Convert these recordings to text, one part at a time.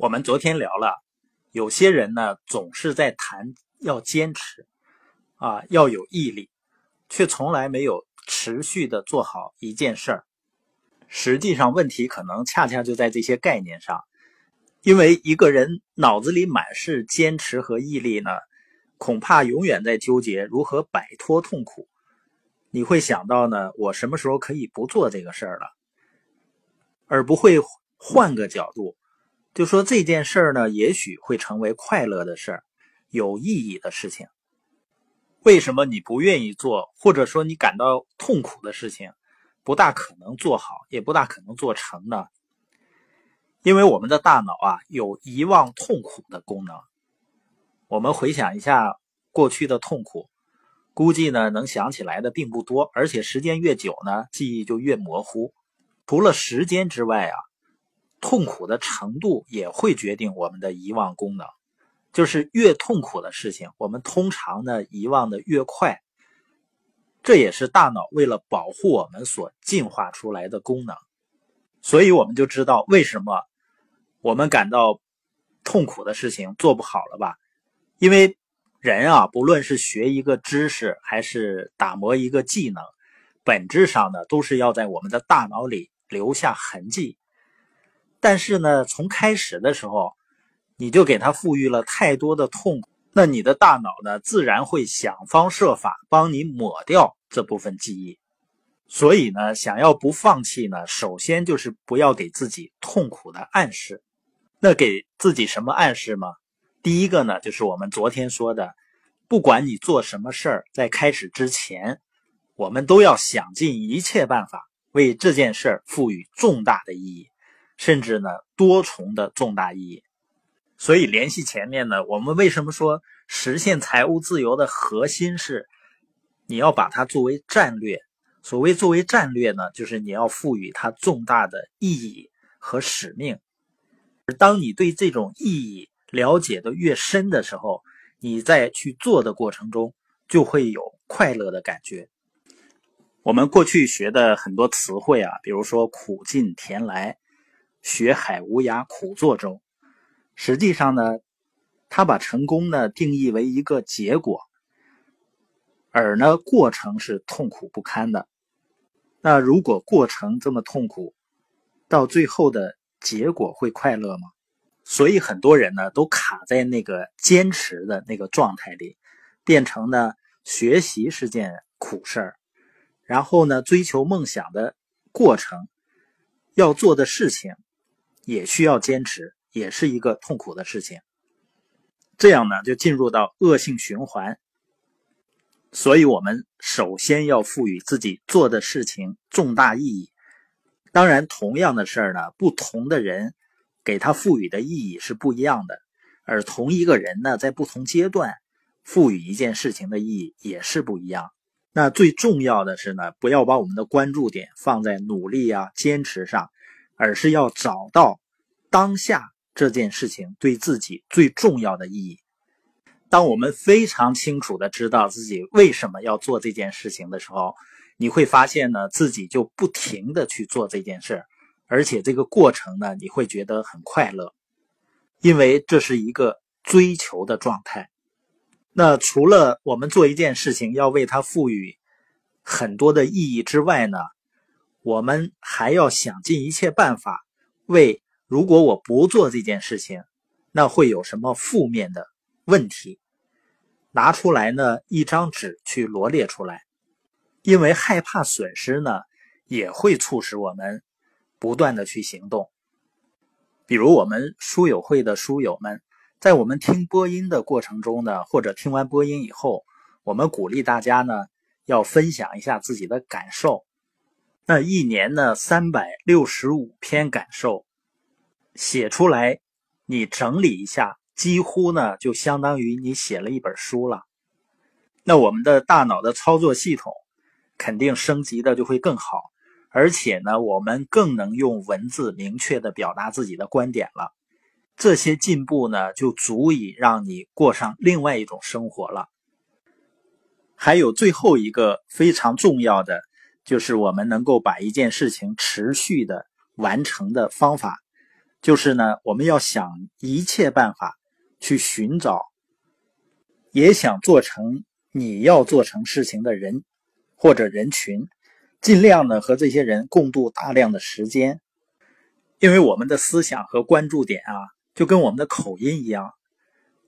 我们昨天聊了，有些人呢总是在谈要坚持，啊要有毅力，却从来没有持续的做好一件事儿。实际上，问题可能恰恰就在这些概念上。因为一个人脑子里满是坚持和毅力呢，恐怕永远在纠结如何摆脱痛苦。你会想到呢，我什么时候可以不做这个事儿了，而不会换个角度。就说这件事儿呢，也许会成为快乐的事儿，有意义的事情。为什么你不愿意做，或者说你感到痛苦的事情，不大可能做好，也不大可能做成呢？因为我们的大脑啊，有遗忘痛苦的功能。我们回想一下过去的痛苦，估计呢能想起来的并不多，而且时间越久呢，记忆就越模糊。除了时间之外啊。痛苦的程度也会决定我们的遗忘功能，就是越痛苦的事情，我们通常呢遗忘的越快。这也是大脑为了保护我们所进化出来的功能。所以我们就知道为什么我们感到痛苦的事情做不好了吧？因为人啊，不论是学一个知识还是打磨一个技能，本质上呢都是要在我们的大脑里留下痕迹。但是呢，从开始的时候，你就给他赋予了太多的痛苦，那你的大脑呢，自然会想方设法帮你抹掉这部分记忆。所以呢，想要不放弃呢，首先就是不要给自己痛苦的暗示。那给自己什么暗示吗？第一个呢，就是我们昨天说的，不管你做什么事儿，在开始之前，我们都要想尽一切办法为这件事儿赋予重大的意义。甚至呢，多重的重大意义。所以联系前面呢，我们为什么说实现财务自由的核心是你要把它作为战略？所谓作为战略呢，就是你要赋予它重大的意义和使命。而当你对这种意义了解的越深的时候，你在去做的过程中就会有快乐的感觉。我们过去学的很多词汇啊，比如说苦尽甜来。学海无涯苦作舟，实际上呢，他把成功呢定义为一个结果，而呢过程是痛苦不堪的。那如果过程这么痛苦，到最后的结果会快乐吗？所以很多人呢都卡在那个坚持的那个状态里，变成呢学习是件苦事儿，然后呢追求梦想的过程要做的事情。也需要坚持，也是一个痛苦的事情。这样呢，就进入到恶性循环。所以，我们首先要赋予自己做的事情重大意义。当然，同样的事儿呢，不同的人给他赋予的意义是不一样的。而同一个人呢，在不同阶段赋予一件事情的意义也是不一样。那最重要的是呢，不要把我们的关注点放在努力啊、坚持上。而是要找到当下这件事情对自己最重要的意义。当我们非常清楚的知道自己为什么要做这件事情的时候，你会发现呢，自己就不停的去做这件事而且这个过程呢，你会觉得很快乐，因为这是一个追求的状态。那除了我们做一件事情要为它赋予很多的意义之外呢？我们还要想尽一切办法，为如果我不做这件事情，那会有什么负面的问题？拿出来呢，一张纸去罗列出来。因为害怕损失呢，也会促使我们不断的去行动。比如我们书友会的书友们，在我们听播音的过程中呢，或者听完播音以后，我们鼓励大家呢，要分享一下自己的感受。那一年呢，三百六十五篇感受写出来，你整理一下，几乎呢就相当于你写了一本书了。那我们的大脑的操作系统肯定升级的就会更好，而且呢，我们更能用文字明确的表达自己的观点了。这些进步呢，就足以让你过上另外一种生活了。还有最后一个非常重要的。就是我们能够把一件事情持续的完成的方法，就是呢，我们要想一切办法去寻找，也想做成你要做成事情的人或者人群，尽量呢和这些人共度大量的时间，因为我们的思想和关注点啊，就跟我们的口音一样，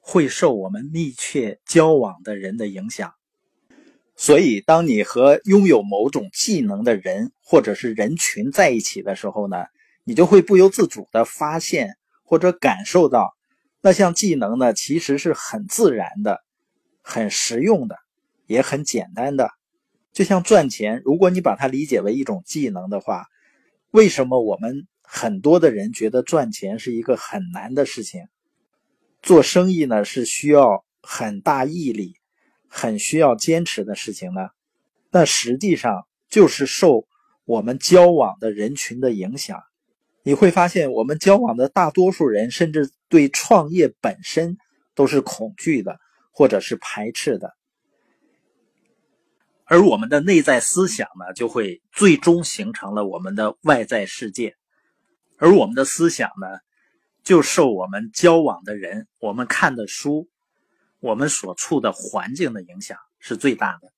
会受我们密切交往的人的影响。所以，当你和拥有某种技能的人或者是人群在一起的时候呢？你就会不由自主的发现或者感受到，那项技能呢，其实是很自然的、很实用的，也很简单的。就像赚钱，如果你把它理解为一种技能的话，为什么我们很多的人觉得赚钱是一个很难的事情？做生意呢，是需要很大毅力、很需要坚持的事情呢？那实际上就是受我们交往的人群的影响。你会发现，我们交往的大多数人，甚至对创业本身都是恐惧的，或者是排斥的。而我们的内在思想呢，就会最终形成了我们的外在世界。而我们的思想呢，就受我们交往的人、我们看的书、我们所处的环境的影响是最大的。